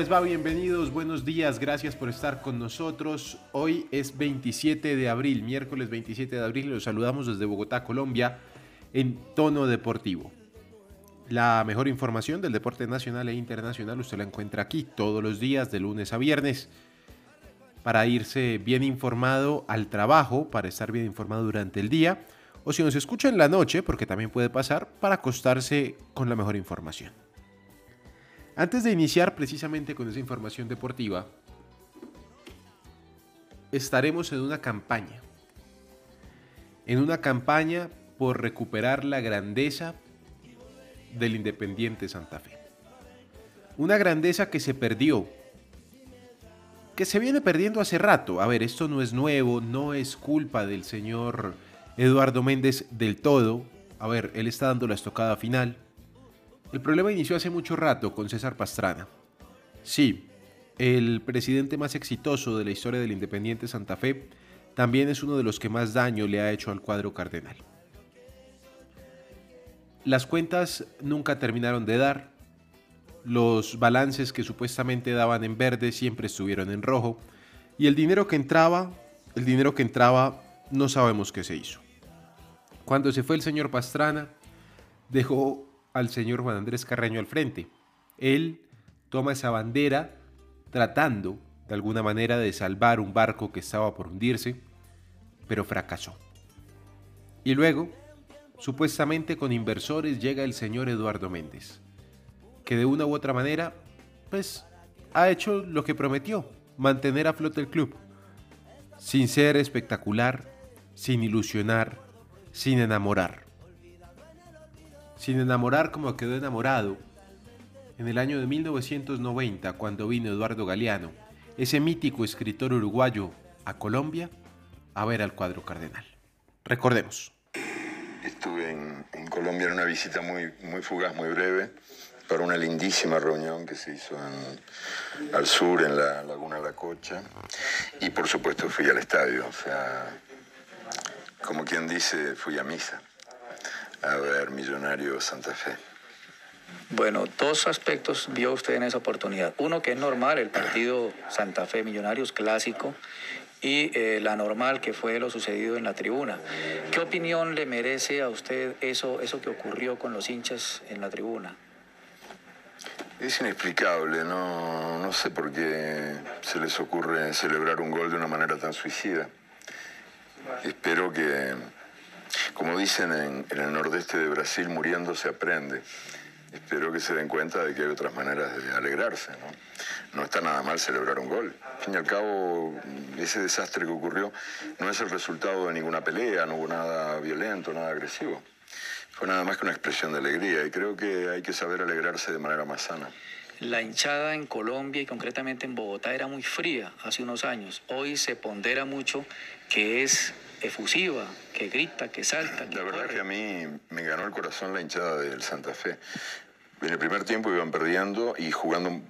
les va? Bienvenidos, buenos días, gracias por estar con nosotros. Hoy es 27 de abril, miércoles 27 de abril, los saludamos desde Bogotá, Colombia, en tono deportivo. La mejor información del deporte nacional e internacional usted la encuentra aquí todos los días, de lunes a viernes, para irse bien informado al trabajo, para estar bien informado durante el día, o si nos escucha en la noche, porque también puede pasar, para acostarse con la mejor información. Antes de iniciar precisamente con esa información deportiva, estaremos en una campaña. En una campaña por recuperar la grandeza del Independiente Santa Fe. Una grandeza que se perdió, que se viene perdiendo hace rato. A ver, esto no es nuevo, no es culpa del señor Eduardo Méndez del todo. A ver, él está dando la estocada final. El problema inició hace mucho rato con César Pastrana. Sí, el presidente más exitoso de la historia del Independiente Santa Fe también es uno de los que más daño le ha hecho al cuadro cardenal. Las cuentas nunca terminaron de dar, los balances que supuestamente daban en verde siempre estuvieron en rojo y el dinero que entraba, el dinero que entraba no sabemos qué se hizo. Cuando se fue el señor Pastrana, dejó al señor Juan Andrés Carreño al frente. Él toma esa bandera tratando de alguna manera de salvar un barco que estaba por hundirse, pero fracasó. Y luego, supuestamente con inversores, llega el señor Eduardo Méndez, que de una u otra manera, pues, ha hecho lo que prometió, mantener a flote el club, sin ser espectacular, sin ilusionar, sin enamorar sin enamorar como quedó enamorado en el año de 1990 cuando vino Eduardo Galeano, ese mítico escritor uruguayo, a Colombia a ver al cuadro cardenal. Recordemos. Estuve en, Colombia en una visita muy, muy fugaz, muy breve, para una lindísima reunión que se hizo en- al sur, en la Laguna La Cocha. Y por supuesto fui al estadio, o sea, como quien dice, fui a misa a ver Millonario Santa Fe. Bueno, dos aspectos vio usted en esa oportunidad. Uno que es normal, el partido Santa Fe Millonarios clásico, y eh, la normal que fue lo sucedido en la tribuna. ¿Qué opinión le merece a usted eso, eso que ocurrió con los hinchas en la tribuna? Es inexplicable, no, no sé por qué se les ocurre celebrar un gol de una manera tan suicida. Espero que, como dicen en, el nordeste de Brasil, muriendo se aprende. Espero que se den cuenta de que hay otras maneras de alegrarse, ¿no? No está nada mal celebrar un gol. Al fin y al cabo, ese desastre que ocurrió no es el resultado de ninguna pelea, no hubo nada violento, nada agresivo. Fue nada más que una expresión de alegría y creo que hay que saber alegrarse de manera más sana. La hinchada en Colombia y concretamente en Bogotá era muy fría hace unos años. Hoy se pondera mucho que es efusiva, que grita, que salta, que La verdad corre. que a mí me ganó el corazón la hinchada del Santa Fe. En el primer tiempo iban perdiendo y jugando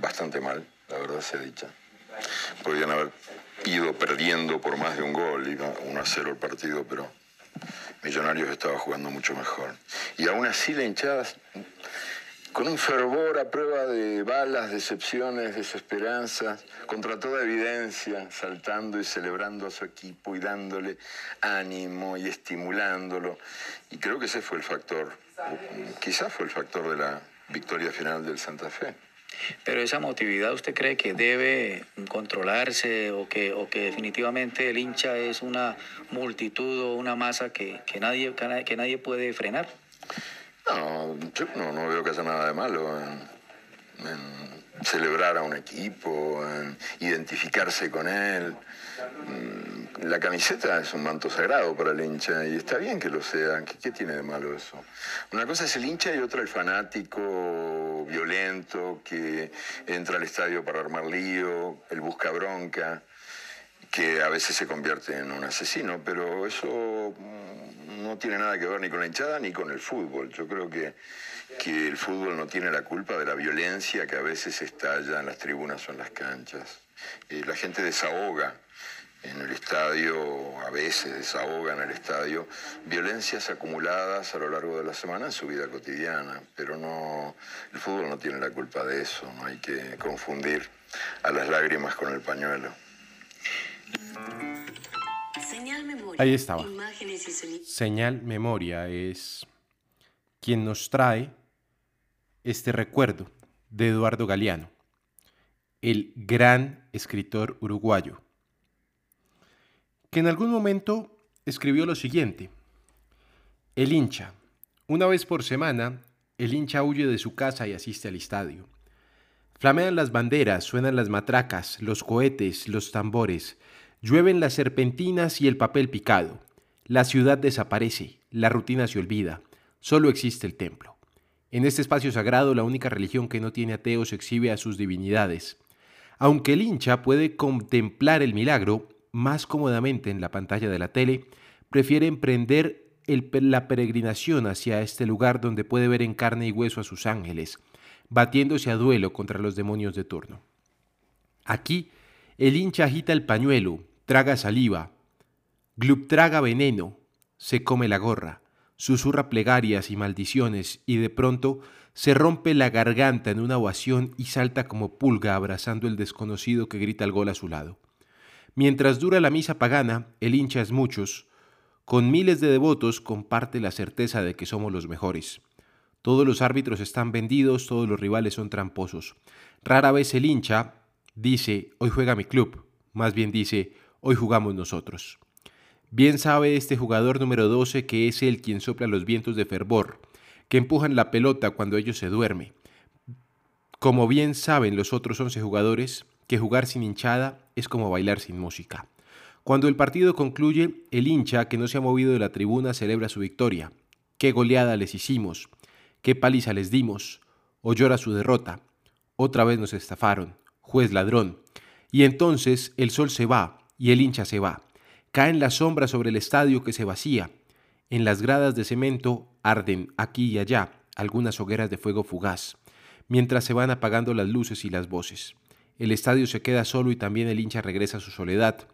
bastante mal, la verdad sea dicha. Podrían haber ido perdiendo por más de un gol, iba 1 a 0 el partido, pero Millonarios estaba jugando mucho mejor. Y aún así la hinchada, con un fervor a prueba de balas, decepciones, desesperanzas, contra toda evidencia, saltando y celebrando a su equipo y dándole ánimo y estimulándolo. Y creo que ese fue el factor, quizás fue el factor de la victoria final del Santa Fe. Pero esa emotividad, ¿usted cree que debe controlarse o que, definitivamente el hincha es una multitud o una masa que nadie, que nadie puede frenar? No, yo no, veo que haya nada de malo en, en celebrar a un equipo, en identificarse con él. Mm, La camiseta es un manto sagrado para el hincha y está bien que lo sea. ¿Qué, qué tiene de malo eso? Una cosa es el hincha y otra el fanático violento que entra al estadio para armar lío, el busca bronca, que a veces se convierte en un asesino, pero eso mm, no tiene nada que ver ni con la hinchada ni con el fútbol. Yo creo que, que el fútbol no tiene la culpa de la violencia que a veces estalla en las tribunas o en las canchas. Eh, la gente desahoga en el estadio, a veces desahoga en el estadio, violencias acumuladas a lo largo de la semana en su vida cotidiana, pero no, el fútbol no tiene la culpa de eso, no hay que confundir a las lágrimas con el pañuelo. Señal memoria. Ahí estaba. Imágenes y sonidos. Señal Memoria es quien nos trae este recuerdo de Eduardo Galeano, el gran escritor uruguayo, que en algún momento escribió lo siguiente. El hincha. Una vez por semana, el hincha huye de su casa y asiste al estadio. Flamean las banderas, suenan las matracas, los cohetes, los tambores, llueven las serpentinas y el papel picado. La ciudad desaparece, la rutina se olvida, solo existe el templo. En este espacio sagrado, la única religión que no tiene ateos exhibe a sus divinidades. Aunque el hincha puede contemplar el milagro más cómodamente en la pantalla de la tele, prefiere emprender la peregrinación hacia este lugar donde puede ver en carne y hueso a sus ángeles, batiéndose a duelo contra los demonios de turno. Aquí, el hincha agita el pañuelo, traga saliva, Glup traga veneno, se come la gorra, susurra plegarias y maldiciones y de pronto se rompe la garganta en una ovación y salta como pulga abrazando el desconocido que grita el gol a su lado. Mientras dura la misa pagana, el hincha es muchos, con miles de devotos comparte la certeza de que somos los mejores. Todos los árbitros están vendidos, todos los rivales son tramposos. Rara vez el hincha dice, hoy juega mi club, más bien dice, hoy jugamos nosotros. Bien sabe este jugador número 12 que es él quien sopla los vientos de fervor, que empujan la pelota cuando ellos se duerme. Como bien saben los otros 11 jugadores, que jugar sin hinchada es como bailar sin música. Cuando el partido concluye, el hincha que no se ha movido de la tribuna celebra su victoria. Qué goleada les hicimos, qué paliza les dimos, o llora su derrota. Otra vez nos estafaron, juez ladrón. Y entonces el sol se va y el hincha se va. Caen las sombras sobre el estadio que se vacía. En las gradas de cemento arden aquí y allá algunas hogueras de fuego fugaz, mientras se van apagando las luces y las voces. El estadio se queda solo y también el hincha regresa a su soledad.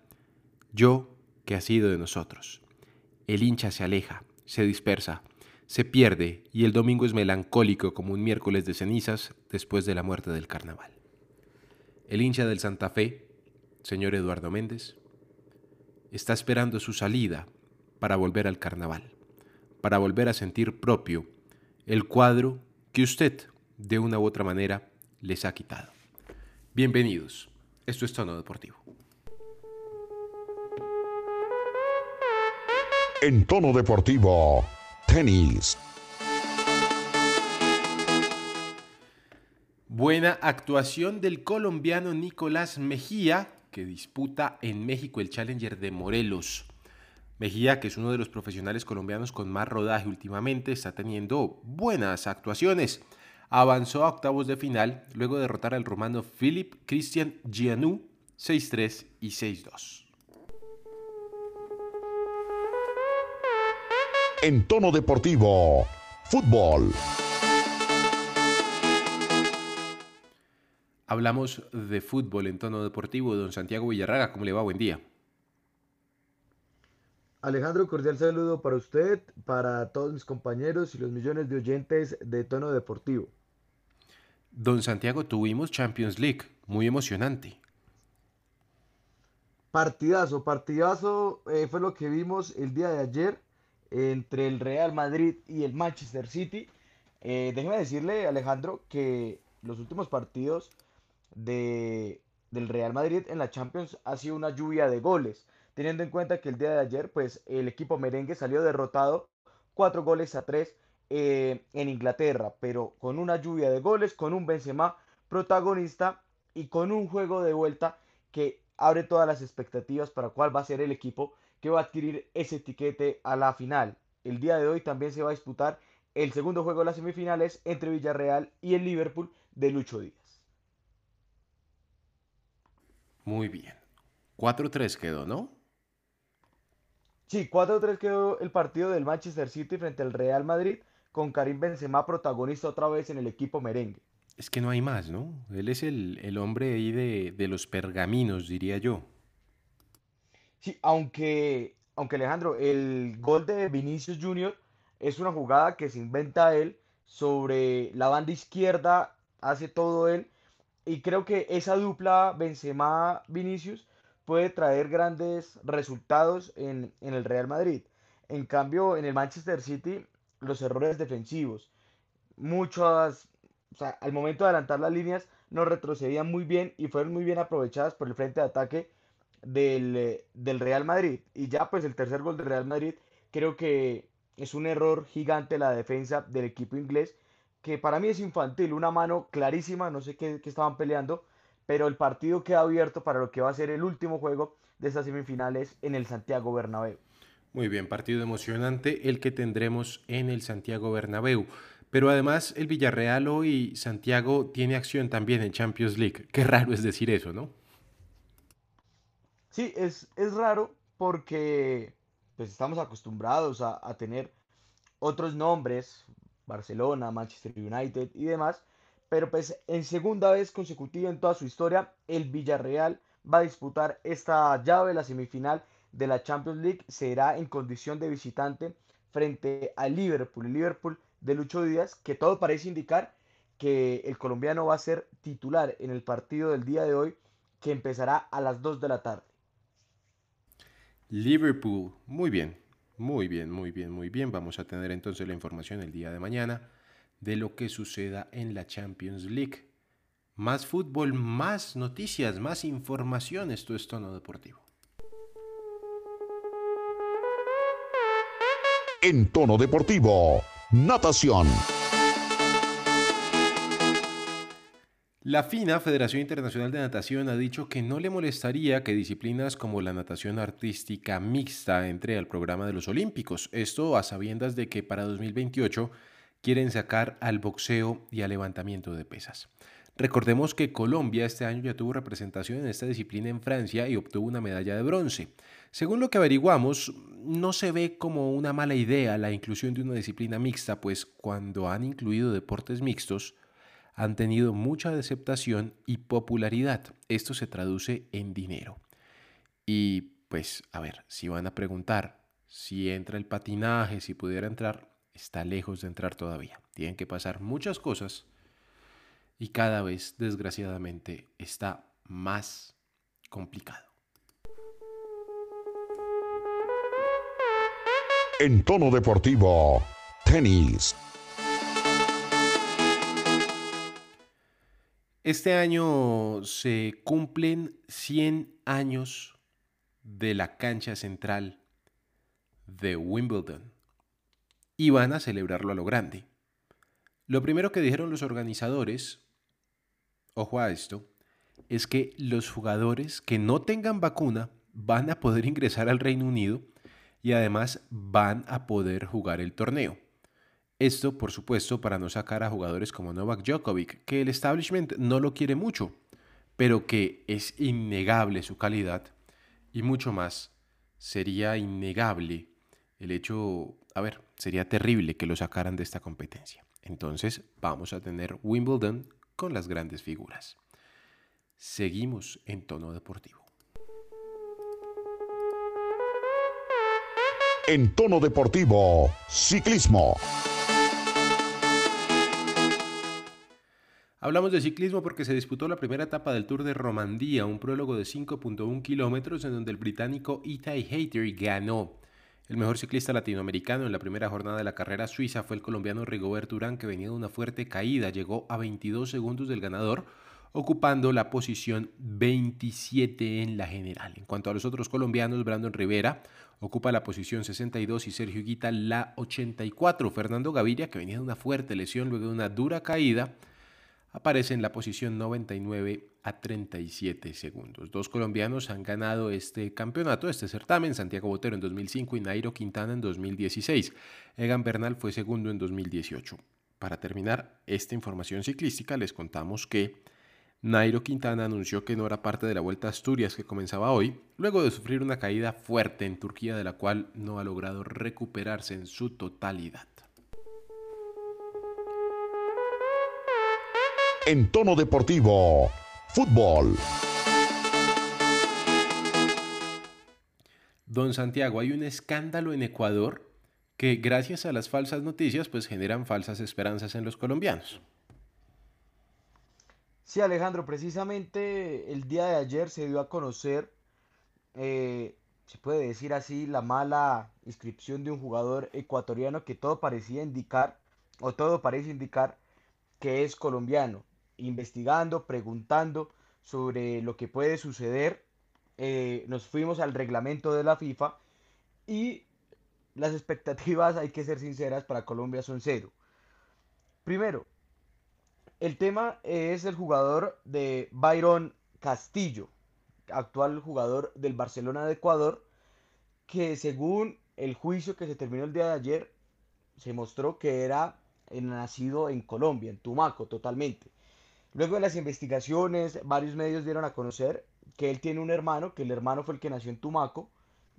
Yo, que ha sido de nosotros. El hincha se aleja, se dispersa, se pierde y el domingo es melancólico como un miércoles de cenizas después de la muerte del carnaval. El hincha del Santa Fe, señor Eduardo Méndez, está esperando su salida para volver al carnaval, para volver a sentir propio el cuadro que usted, de una u otra manera, les ha quitado. Bienvenidos. Esto es Tono Deportivo. En tono deportivo, tenis. Buena actuación del colombiano Nicolás Mejía, que disputa en México el Challenger de Morelos. Mejía, que es uno de los profesionales colombianos con más rodaje últimamente, está teniendo buenas actuaciones. Avanzó a octavos de final luego de derrotar al rumano Philip Christian Gianu 6-3 y 6-2. En tono deportivo, fútbol. Hablamos de fútbol en tono deportivo. Don Santiago Villarraga, ¿cómo le va? Buen día. Alejandro, cordial saludo para usted, para todos mis compañeros y los millones de oyentes de tono deportivo. Don Santiago, tuvimos Champions League, muy emocionante. Partidazo, partidazo eh, fue lo que vimos el día de ayer entre el Real Madrid y el Manchester City. Eh, déjeme decirle, Alejandro, que los últimos partidos de, del Real Madrid en la Champions ha sido una lluvia de goles, teniendo en cuenta que el día de ayer pues el equipo merengue salió derrotado cuatro goles a tres eh, en Inglaterra, pero con una lluvia de goles, con un Benzema protagonista y con un juego de vuelta que abre todas las expectativas para cuál va a ser el equipo que va a adquirir ese etiquete a la final. El día de hoy también se va a disputar el segundo juego de las semifinales entre Villarreal y el Liverpool de Lucho Díaz. Muy bien. 4-3 quedó, ¿no? Sí, 4-3 quedó el partido del Manchester City frente al Real Madrid con Karim Benzema protagonista otra vez en el equipo merengue. Es que no hay más, ¿no? Él es el, el hombre ahí de, de los pergaminos, diría yo. Sí, aunque, aunque Alejandro, el gol de Vinicius Junior es una jugada que se inventa él sobre la banda izquierda, hace todo él. Y creo que esa dupla Benzema-Vinicius puede traer grandes resultados en, en el Real Madrid. En cambio, en el Manchester City, los errores defensivos, muchas, o sea, al momento de adelantar las líneas, no retrocedían muy bien y fueron muy bien aprovechadas por el frente de ataque del, eh, del Real Madrid. Y ya pues el tercer gol del Real Madrid creo que es un error gigante la defensa del equipo inglés, que para mí es infantil, una mano clarísima, no sé qué, qué estaban peleando, pero el partido queda abierto para lo que va a ser el último juego de estas semifinales en el Santiago Bernabéu. Muy bien, partido emocionante el que tendremos en el Santiago Bernabéu. Pero además el Villarreal hoy, Santiago, tiene acción también en Champions League. Qué raro es decir eso, ¿no? Sí, es, es raro porque pues estamos acostumbrados a, a tener otros nombres, Barcelona, Manchester United y demás, pero pues en segunda vez consecutiva en toda su historia, el Villarreal va a disputar esta llave, la semifinal de la Champions League, será en condición de visitante frente al Liverpool, Liverpool de Lucho Díaz, que todo parece indicar que el colombiano va a ser titular en el partido del día de hoy, que empezará a las 2 de la tarde. Liverpool, muy bien, muy bien, muy bien, muy bien. Vamos a tener entonces la información el día de mañana de lo que suceda en la Champions League. Más fútbol, más noticias, más información. Esto es Tono Deportivo. En tono deportivo, natación. La FINA, Federación Internacional de Natación, ha dicho que no le molestaría que disciplinas como la natación artística mixta entre al programa de los Olímpicos. Esto a sabiendas de que para 2028 quieren sacar al boxeo y al levantamiento de pesas. Recordemos que Colombia este año ya tuvo representación en esta disciplina en Francia y obtuvo una medalla de bronce. Según lo que averiguamos, no se ve como una mala idea la inclusión de una disciplina mixta, pues cuando han incluido deportes mixtos, han tenido mucha aceptación y popularidad. Esto se traduce en dinero. Y pues, a ver, si van a preguntar si entra el patinaje, si pudiera entrar, está lejos de entrar todavía. Tienen que pasar muchas cosas y cada vez, desgraciadamente, está más complicado. En tono deportivo, tenis. Este año se cumplen 100 años de la cancha central de Wimbledon y van a celebrarlo a lo grande. Lo primero que dijeron los organizadores, ojo a esto, es que los jugadores que no tengan vacuna van a poder ingresar al Reino Unido y además van a poder jugar el torneo. Esto, por supuesto, para no sacar a jugadores como Novak Djokovic, que el establishment no lo quiere mucho, pero que es innegable su calidad y mucho más, sería innegable el hecho, a ver, sería terrible que lo sacaran de esta competencia. Entonces vamos a tener Wimbledon con las grandes figuras. Seguimos en tono deportivo. En tono deportivo, ciclismo. Hablamos de ciclismo porque se disputó la primera etapa del Tour de Romandía, un prólogo de 5.1 kilómetros en donde el británico Itai Hayter ganó. El mejor ciclista latinoamericano en la primera jornada de la carrera suiza fue el colombiano Rigoberto Urán, que venía de una fuerte caída, llegó a 22 segundos del ganador, ocupando la posición 27 en la general. En cuanto a los otros colombianos, Brandon Rivera ocupa la posición 62 y Sergio Guita la 84. Fernando Gaviria, que venía de una fuerte lesión luego de una dura caída, aparece en la posición 99 a 37 segundos. Dos colombianos han ganado este campeonato, este certamen, Santiago Botero en 2005 y Nairo Quintana en 2016. Egan Bernal fue segundo en 2018. Para terminar esta información ciclística, les contamos que Nairo Quintana anunció que no era parte de la Vuelta a Asturias que comenzaba hoy, luego de sufrir una caída fuerte en Turquía de la cual no ha logrado recuperarse en su totalidad. En tono deportivo, fútbol. Don Santiago, hay un escándalo en Ecuador que gracias a las falsas noticias pues generan falsas esperanzas en los colombianos. Sí, Alejandro, precisamente el día de ayer se dio a conocer, eh, se puede decir así, la mala inscripción de un jugador ecuatoriano que todo parecía indicar, o todo parece indicar, que es colombiano. Investigando, preguntando sobre lo que puede suceder, eh, nos fuimos al reglamento de la FIFA y las expectativas, hay que ser sinceras, para Colombia son cero. Primero, el tema es el jugador de Byron Castillo, actual jugador del Barcelona de Ecuador, que según el juicio que se terminó el día de ayer, se mostró que era nacido en Colombia, en Tumaco, totalmente. Luego de las investigaciones, varios medios dieron a conocer que él tiene un hermano, que el hermano fue el que nació en Tumaco,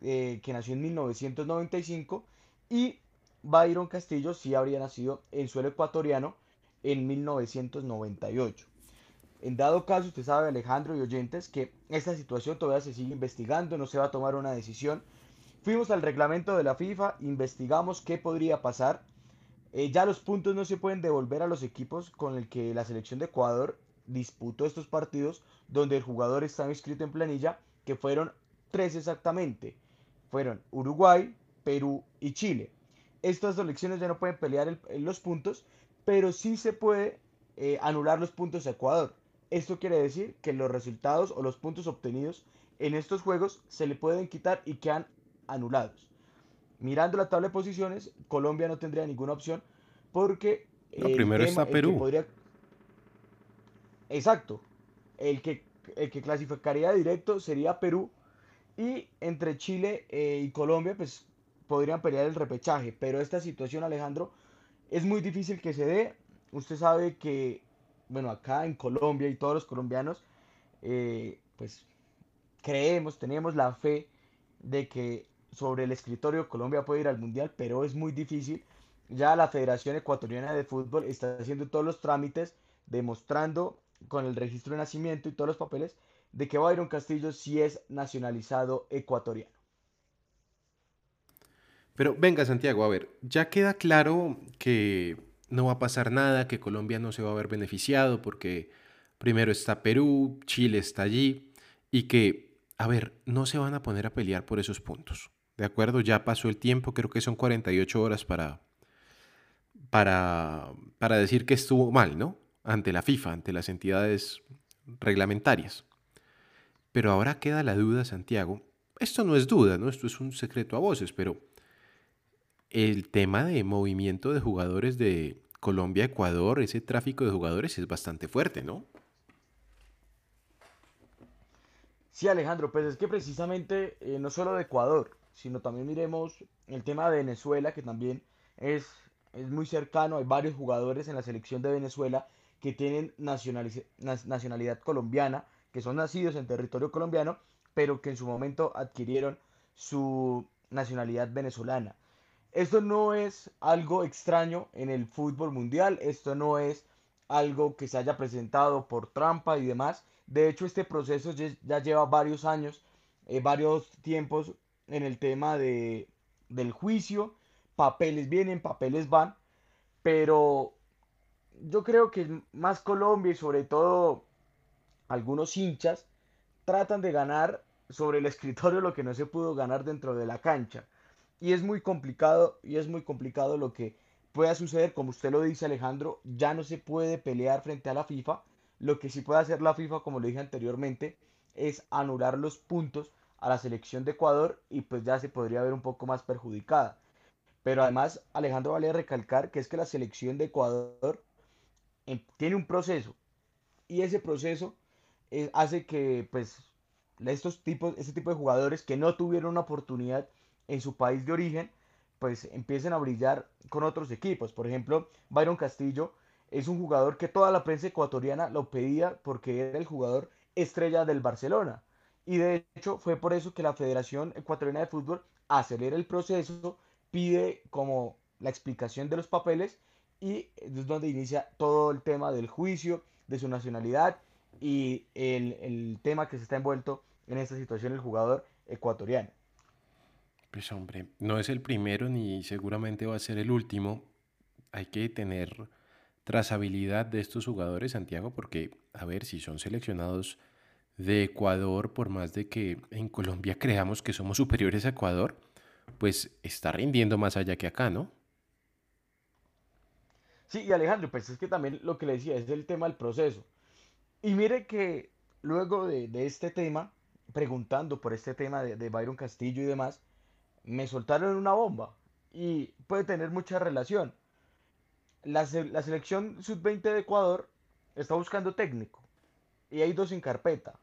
eh, que nació en 1995, y Byron Castillo sí habría nacido en suelo ecuatoriano, en 1998. En dado caso, usted sabe, Alejandro y oyentes, que esta situación todavía se sigue investigando, no se va a tomar una decisión. Fuimos al reglamento de la FIFA, investigamos qué podría pasar. Eh, ya los puntos no se pueden devolver a los equipos con el que la selección de Ecuador disputó estos partidos, donde el jugador estaba inscrito en planilla, que fueron tres exactamente. Fueron Uruguay, Perú y Chile. Estas selecciones ya no pueden pelear los puntos, pero sí se puede eh, anular los puntos a Ecuador. Esto quiere decir que los resultados o los puntos obtenidos en estos juegos se le pueden quitar y quedan anulados. Mirando la tabla de posiciones, Colombia no tendría ninguna opción porque... No, primero está Perú. Exacto. El que, el que clasificaría directo sería Perú y entre Chile eh, y Colombia pues podrían pelear el repechaje. Pero esta situación, Alejandro, es muy difícil que se dé. Usted sabe que, bueno, acá en Colombia y todos los colombianos, eh, pues creemos, tenemos la fe de que sobre el escritorio Colombia puede ir al Mundial, pero es muy difícil. Ya la Federación Ecuatoriana de Fútbol está haciendo todos los trámites, demostrando con el registro de nacimiento y todos los papeles de que Byron Castillo sí es nacionalizado ecuatoriano. Pero venga, Santiago, a ver, ya queda claro que no va a pasar nada, que Colombia no se va a ver beneficiado porque primero está Perú, Chile está allí y que, a ver, no se van a poner a pelear por esos puntos. ¿De acuerdo? Ya pasó el tiempo, creo que son 48 horas para, para, para decir que estuvo mal, ¿no? Ante la FIFA, ante las entidades reglamentarias. Pero ahora queda la duda, Santiago. Esto no es duda, ¿no? Esto es un secreto a voces, pero el tema de movimiento de jugadores de Colombia, Ecuador, ese tráfico de jugadores es bastante fuerte, ¿no? Sí, Alejandro, pues es que precisamente eh, no solo de Ecuador, sino también miremos el tema de Venezuela, que también es, es muy cercano. Hay varios jugadores en la selección de Venezuela que tienen nacionalidad colombiana, que son nacidos en territorio colombiano, pero que en su momento adquirieron su nacionalidad venezolana. Esto no es algo extraño en el fútbol mundial, esto no es algo que se haya presentado por trampa y demás. De hecho, este proceso ya lleva varios años, eh, varios tiempos en el tema de, del juicio. Papeles vienen, papeles van, pero yo creo que más Colombia y sobre todo algunos hinchas tratan de ganar sobre el escritorio lo que no se pudo ganar dentro de la cancha. Y es muy complicado, y es muy complicado lo que pueda suceder, como usted lo dice Alejandro, ya no se puede pelear frente a la FIFA. Lo que sí puede hacer la FIFA, como lo dije anteriormente, es anular los puntos a la selección de Ecuador y pues ya se podría ver un poco más perjudicada. Pero además, Alejandro vale recalcar que es que la selección de Ecuador em, tiene un proceso y ese proceso eh, hace que pues estos tipos, este tipo de jugadores que no tuvieron una oportunidad en su país de origen, pues empiecen a brillar con otros equipos. Por ejemplo, Byron Castillo es un jugador que toda la prensa ecuatoriana lo pedía porque era el jugador estrella del Barcelona. Y de hecho fue por eso que la Federación Ecuatoriana de Fútbol acelera el proceso, pide como la explicación de los papeles y es donde inicia todo el tema del juicio, de su nacionalidad y el, el tema que se está envuelto en esta situación el jugador ecuatoriano. Pues hombre, no es el primero ni seguramente va a ser el último. Hay que tener trazabilidad de estos jugadores, Santiago, porque, a ver, si son seleccionados de Ecuador, por más de que en Colombia creamos que somos superiores a Ecuador, pues está rindiendo más allá que acá, ¿no? Sí, y Alejandro, pues es que también lo que le decía es el tema del proceso. Y mire que luego de, de este tema, preguntando por este tema de, de Byron Castillo y demás, me soltaron una bomba y puede tener mucha relación. La, la selección sub-20 de Ecuador está buscando técnico y hay dos en carpeta,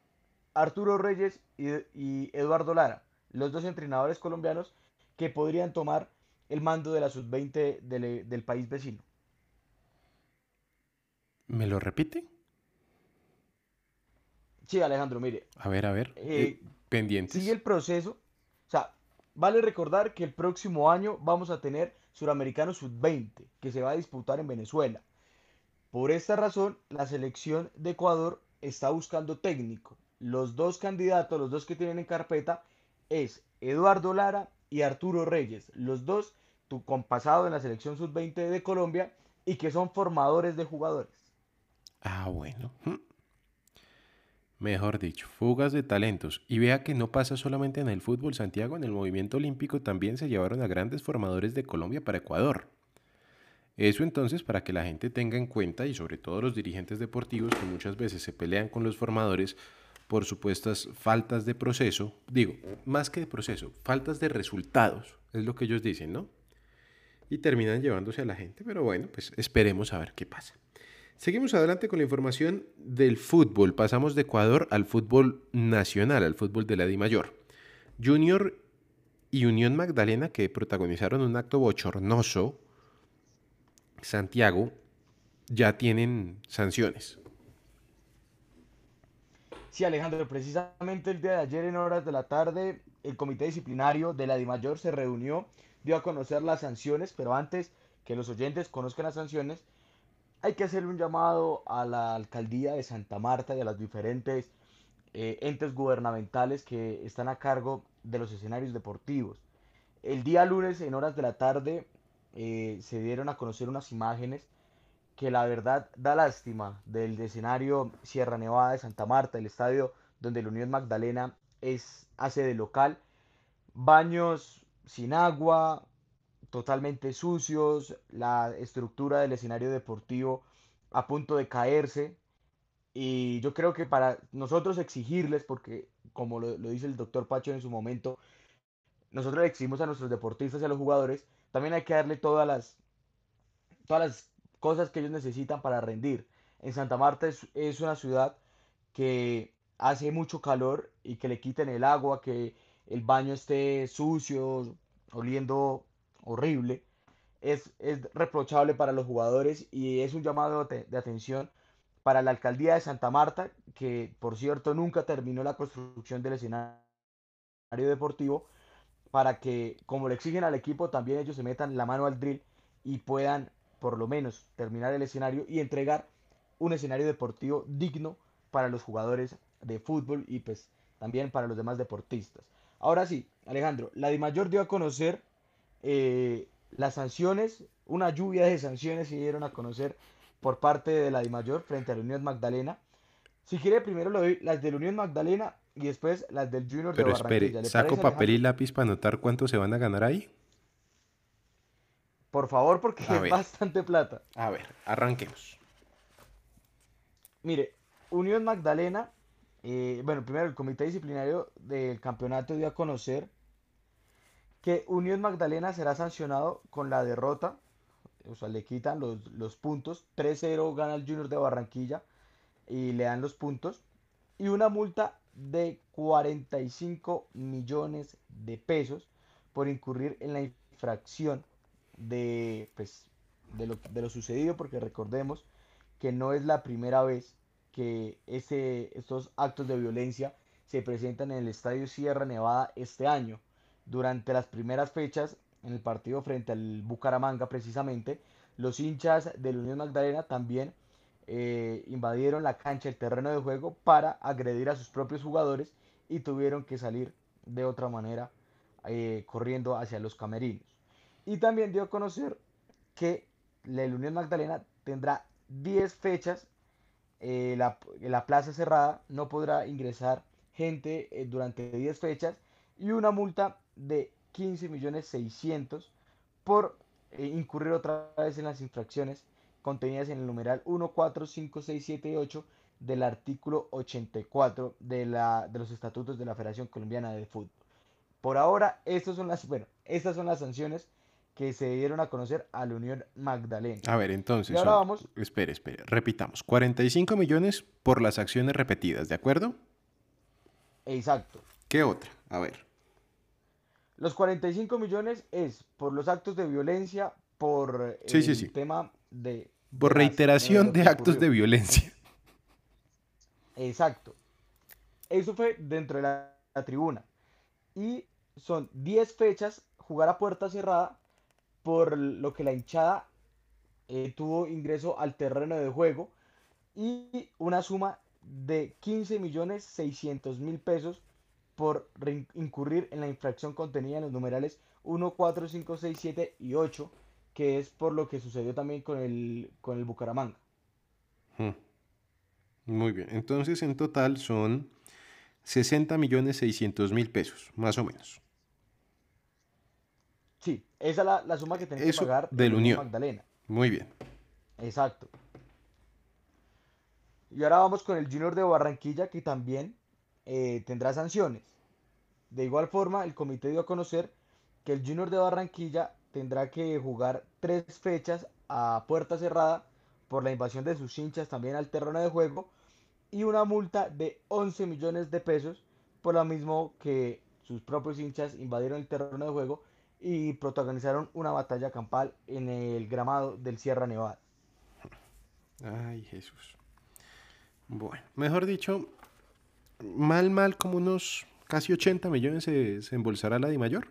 Arturo Reyes y, y Eduardo Lara, los dos entrenadores colombianos que podrían tomar el mando de la sub-20 del, del país vecino. ¿Me lo repite? Sí, Alejandro, mire, A ver, a ver. Eh, eh, pendientes. sigue el proceso. O sea, vale recordar que el próximo año vamos a tener Suramericano Sub-20, que se va a disputar en Venezuela. Por esta razón, la selección de Ecuador está buscando técnico. Los dos candidatos, los dos que tienen en carpeta, es Eduardo Lara y Arturo Reyes. Los dos tu compasado en la selección Sub-20 de Colombia y que son formadores de jugadores. Ah, bueno. Mm. Mejor dicho, fugas de talentos. Y vea que no pasa solamente en el fútbol, Santiago, en el movimiento olímpico también se llevaron a grandes formadores de Colombia para Ecuador. Eso entonces para que la gente tenga en cuenta y sobre todo los dirigentes deportivos que muchas veces se pelean con los formadores por supuestas faltas de proceso, digo, más que de proceso, faltas de resultados, es lo que ellos dicen, ¿no? Y terminan llevándose a la gente, pero bueno, pues esperemos a ver qué pasa. Seguimos adelante con la información del fútbol. Pasamos de Ecuador al fútbol nacional, al fútbol de la Di Mayor. Junior y Unión Magdalena, que protagonizaron un acto bochornoso, Santiago, ya tienen sanciones. Sí, Alejandro, precisamente el día de ayer en horas de la tarde, el comité disciplinario de la DIMAYOR se reunió, dio a conocer las sanciones, pero antes que los oyentes conozcan las sanciones, hay que hacerle un llamado a la alcaldía de Santa Marta y a las diferentes eh, entes gubernamentales que están a cargo de los escenarios deportivos. El día lunes en horas de la tarde eh, se dieron a conocer unas imágenes que la verdad da lástima del escenario Sierra Nevada de Santa Marta, el estadio donde la Unión Magdalena es, hace de local. Baños sin agua, totalmente sucios, la estructura del escenario deportivo a punto de caerse. Y yo creo que para nosotros exigirles, porque como lo, dice el doctor Pacho en su momento, nosotros exigimos a nuestros deportistas y a los jugadores, también hay que darle todas las, todas las cosas que ellos necesitan para rendir. En Santa Marta es, una ciudad que hace mucho calor y que le quiten el agua, que el baño esté sucio, oliendo horrible, es, es reprochable para los jugadores y es un llamado de, de atención para la alcaldía de Santa Marta, que por cierto nunca terminó la construcción del escenario deportivo, para que, como le exigen al equipo, también ellos se metan la mano al drill y puedan por lo menos terminar el escenario y entregar un escenario deportivo digno para los jugadores de fútbol y pues también para los demás deportistas. Ahora sí, Alejandro, la DIMAYOR dio a conocer eh, las sanciones, una lluvia de sanciones se dieron a conocer por parte de la DIMAYOR frente a la Unión Magdalena. Si quiere, primero lo doy las de la Unión Magdalena y después las del Junior Pero de Barranquilla. espere, ¿Le ¿saco parece, papel y lápiz para anotar cuánto se van a ganar ahí? Por favor, porque A es ver. bastante plata. A ver, arranquemos. Mire, Unión Magdalena, eh, bueno, primero el comité disciplinario del campeonato dio a conocer que Unión Magdalena será sancionado con la derrota, o sea, le quitan los, los puntos, 3-0 gana el Junior de Barranquilla y le dan los puntos, y una multa de 45 millones de pesos por incurrir en la infracción de, pues, de lo, de lo sucedido, porque recordemos que no es la primera vez que ese, estos actos de violencia se presentan en el Estadio Sierra Nevada este año. Durante las primeras fechas, en el partido frente al Bucaramanga precisamente, los hinchas de la Unión Magdalena también eh, invadieron la cancha, el terreno de juego, para agredir a sus propios jugadores y tuvieron que salir de otra manera eh, corriendo hacia los camerinos. Y también dio a conocer que la Unión Magdalena tendrá 10 fechas, eh, la, la plaza cerrada, no podrá ingresar gente eh, durante 10 fechas y una multa de 15 millones 600 por eh, incurrir otra vez en las infracciones contenidas en el numeral 1, 4, 5, 6, 7 y 8 del artículo 84 de, la, de los estatutos de la Federación Colombiana de Fútbol. Por ahora, estas son las, bueno, estas son las sanciones que se dieron a conocer a la Unión Magdalena. A ver, entonces. Y ahora vamos- Espere, espere. Repitamos. 45 millones por las acciones repetidas, ¿de acuerdo? Exacto. ¿Qué otra? A ver. Los 45 millones es por los actos de violencia, por Sí, sí, el sí. tema de... Por de las- reiteración de actos de violencia. Exacto. Eso fue dentro de la, la tribuna. Y son 10 fechas jugar a puerta cerrada por lo que la hinchada eh, tuvo ingreso al terreno de juego y una suma de 15 millones 600 mil pesos por incurrir en la infracción contenida en los numerales 1, 4, 5, 6, 7 y 8, que es por lo que sucedió también con el, con el Bucaramanga. Mm. Muy bien. Entonces, en total son 60 millones 600 mil pesos, más o menos. Esa es la, la suma que tiene que pagar del el Unión. Magdalena. Muy bien. Exacto. Y ahora vamos con el Junior de Barranquilla que también eh, tendrá sanciones. De igual forma, el comité dio a conocer que el Junior de Barranquilla tendrá que jugar tres fechas a puerta cerrada por la invasión de sus hinchas también al terreno de juego y una multa de 11 millones de pesos por lo mismo que sus propios hinchas invadieron el terreno de juego y protagonizaron una batalla campal en el gramado del Sierra Nevada. Ay, Jesús. Bueno, mejor dicho, mal, mal, como unos casi 80 millones se, se embolsará la Mayor.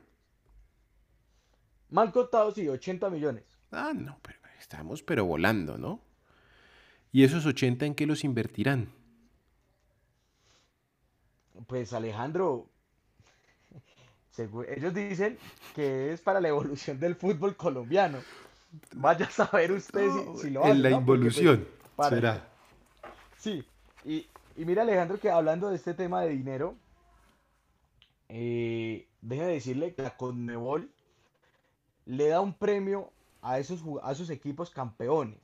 Mal contado, sí, 80 millones. Ah, no, pero estamos pero volando, ¿no? ¿Y esos 80 en qué los invertirán? Pues Alejandro, segu- ellos dicen que es para la evolución del fútbol colombiano. Vaya a saber usted si- No, si, lo en hace, la ¿no? Pues, involución, será. Sí, y, y mira Alejandro que hablando de este tema de dinero, eh, déjeme decirle que la Conmebol le da un premio a esos, a esos equipos campeones.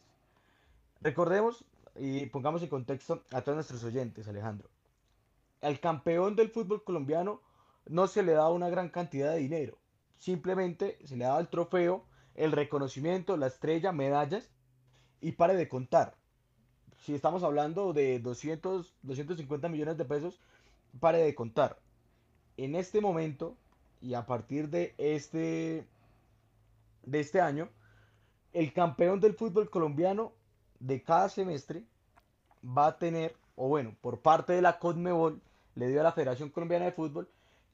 Recordemos y pongamos en contexto a todos nuestros oyentes, Alejandro. Al campeón del fútbol colombiano no se le da una gran cantidad de dinero, simplemente se le da el trofeo, el reconocimiento, la estrella, medallas y pare de contar si estamos hablando de 200, 250 millones de pesos, pare de contar. En este momento y a partir de este, de este año, el campeón del fútbol colombiano de cada semestre va a tener, o bueno, por parte de la CONMEBOL, le dio a la Federación Colombiana de Fútbol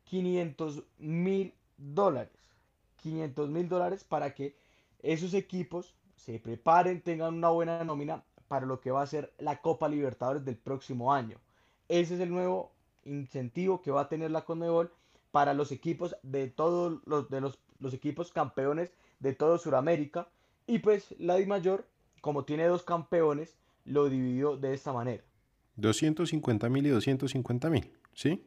500 mil dólares. 500 mil dólares para que esos equipos se preparen, tengan una buena nómina para lo que va a ser la Copa Libertadores del próximo año. Ese es el nuevo incentivo que va a tener la Conmebol para los equipos de todos los, de los, los equipos campeones de todo Sudamérica. Y pues la Di Mayor, como tiene dos campeones, lo dividió de esta manera. 250 mil y 250 mil, ¿sí?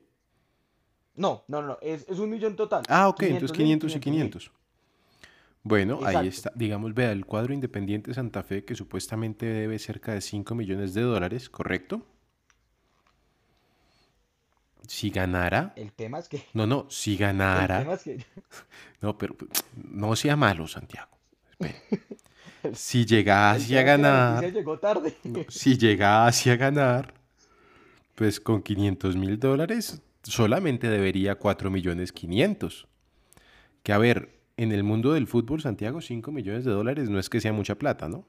No, no, no, es, es un millón total. Ah, ok, entonces 500 y 500.000. 500. Bueno, ahí está. Digamos, vea, el cuadro Independiente Santa Fe, que supuestamente debe cerca de 5 millones de dólares, ¿correcto? Si ganara. El tema es que, No, no, si el ganara. tema es que, No, pero pues, no sea malo, Santiago. Espere. Si el llegase a ganar, llegó tarde. si llegase a ganar, pues con 500 mil dólares solamente debería 4 millones 500. Que a ver, en el mundo del fútbol, Santiago, 5 millones de dólares no es que sea mucha plata, ¿no?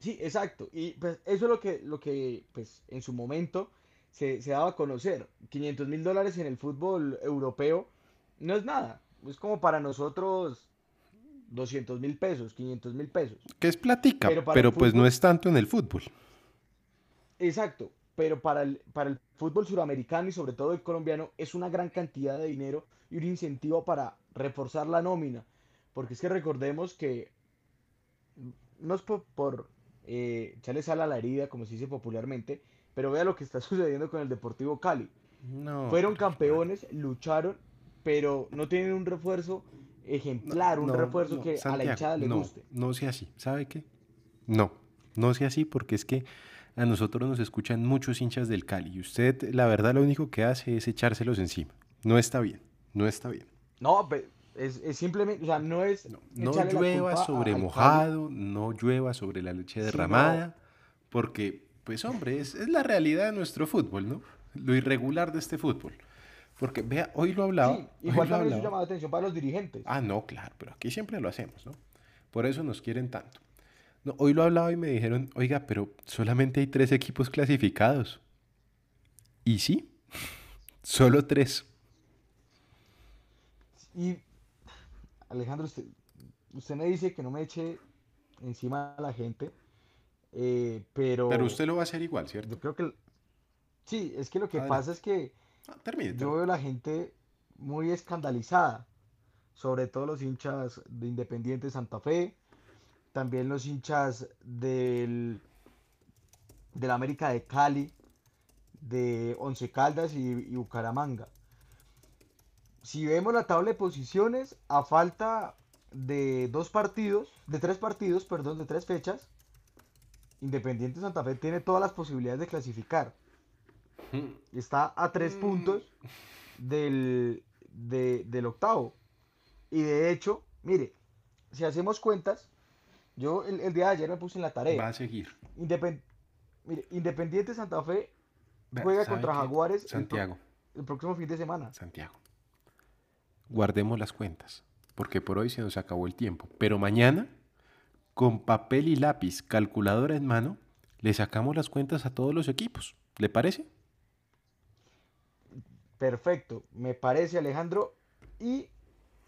Sí, exacto. Y pues eso es lo que, lo que pues, en su momento se, se daba a conocer. 500 mil dólares en el fútbol europeo no es nada. Es como para nosotros 200 mil pesos, 500 mil pesos. Que es platica, Pero pues no es tanto en el fútbol. Exacto. Pero para el, para el fútbol suramericano y sobre todo el colombiano es una gran cantidad de dinero y un incentivo para reforzar la nómina. Porque es que recordemos que no es por, por eh, echarle sal a la herida, como se dice popularmente, pero vea lo que está sucediendo con el Deportivo Cali. No, Fueron campeones, lucharon, pero no tienen un refuerzo ejemplar, un No, refuerzo que a la hinchada le no, guste. No sea así, ¿sabe qué? No, no sea así porque es que a nosotros nos escuchan muchos hinchas del Cali y usted, la verdad, lo único que hace es echárselos encima. No está bien, no está bien. No, pe- es, es simplemente, o sea, no es No, llueva sobre mojado, no llueva sobre la leche Sí, no. derramada, porque, pues hombre, es, es la realidad de nuestro fútbol, ¿no? Lo irregular de este fútbol. Porque, vea, hoy lo hablaba. Sí, igual también es un llamado de atención para los dirigentes. Ah, no, claro, pero aquí siempre lo hacemos, ¿no? Por eso nos quieren tanto. No, hoy lo hablaba y me dijeron, oiga, pero solamente hay tres equipos clasificados. Y sí, solo tres. Y Alejandro, usted, usted me dice que no me eche encima a la gente, eh, pero Pero usted lo va a hacer igual, ¿cierto? yo creo que sí, es que lo que pasa es que Ah, termine, yo veo la gente muy escandalizada, sobre todo los hinchas de Independiente Santa Fe, también los hinchas del, del América de Cali, de Once Caldas y, y Bucaramanga. Si vemos la tabla de posiciones, a falta de dos partidos, de tres partidos, perdón, de tres fechas, Independiente Santa Fe tiene todas las posibilidades de clasificar. Está a tres Mm. puntos del, de- del octavo. Y de hecho, mire, si hacemos cuentas, yo el, el día de ayer me puse en la Va tarea. a seguir. Independ- mire, Independiente Santa Fe juega ¿sabe contra? Jaguares el pro- Santiago, el próximo fin de semana. Santiago. Guardemos las cuentas, porque por hoy se nos acabó el tiempo. Pero mañana, con papel y lápiz, calculadora en mano, le sacamos las cuentas a todos los equipos. ¿Le parece? Perfecto, me parece Alejandro. Y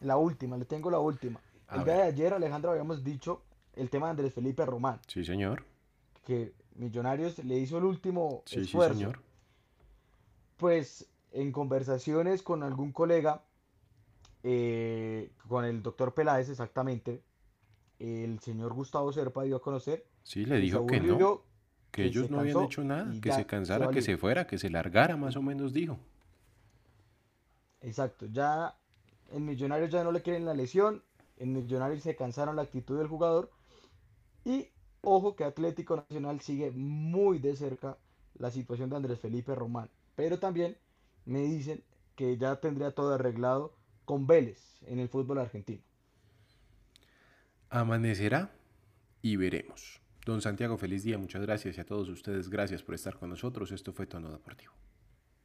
la última, le tengo la última. A El día de ayer, Alejandro, habíamos dicho el tema de Andrés Felipe Román, Sí, señor. que Millonarios le hizo el último Sí, sí, señor. Pues en conversaciones con algún colega, eh, con el doctor Peláez exactamente, el señor Gustavo Serpa dio a conocer Sí, le dijo que no, que que ellos no habían hecho nada, que se cansara, que se fuera, que se largara, más o menos dijo. Exacto, ya en Millonarios ya no le quieren la lesión, en Millonarios se cansaron la actitud del jugador y ojo que Atlético Nacional sigue muy de cerca la situación de Andrés Felipe Román, pero también me dicen que ya tendría todo arreglado con Vélez en el fútbol argentino. Amanecerá y veremos. Don Santiago, feliz día, muchas gracias y a todos ustedes, gracias por estar con nosotros. Esto fue Tono Deportivo.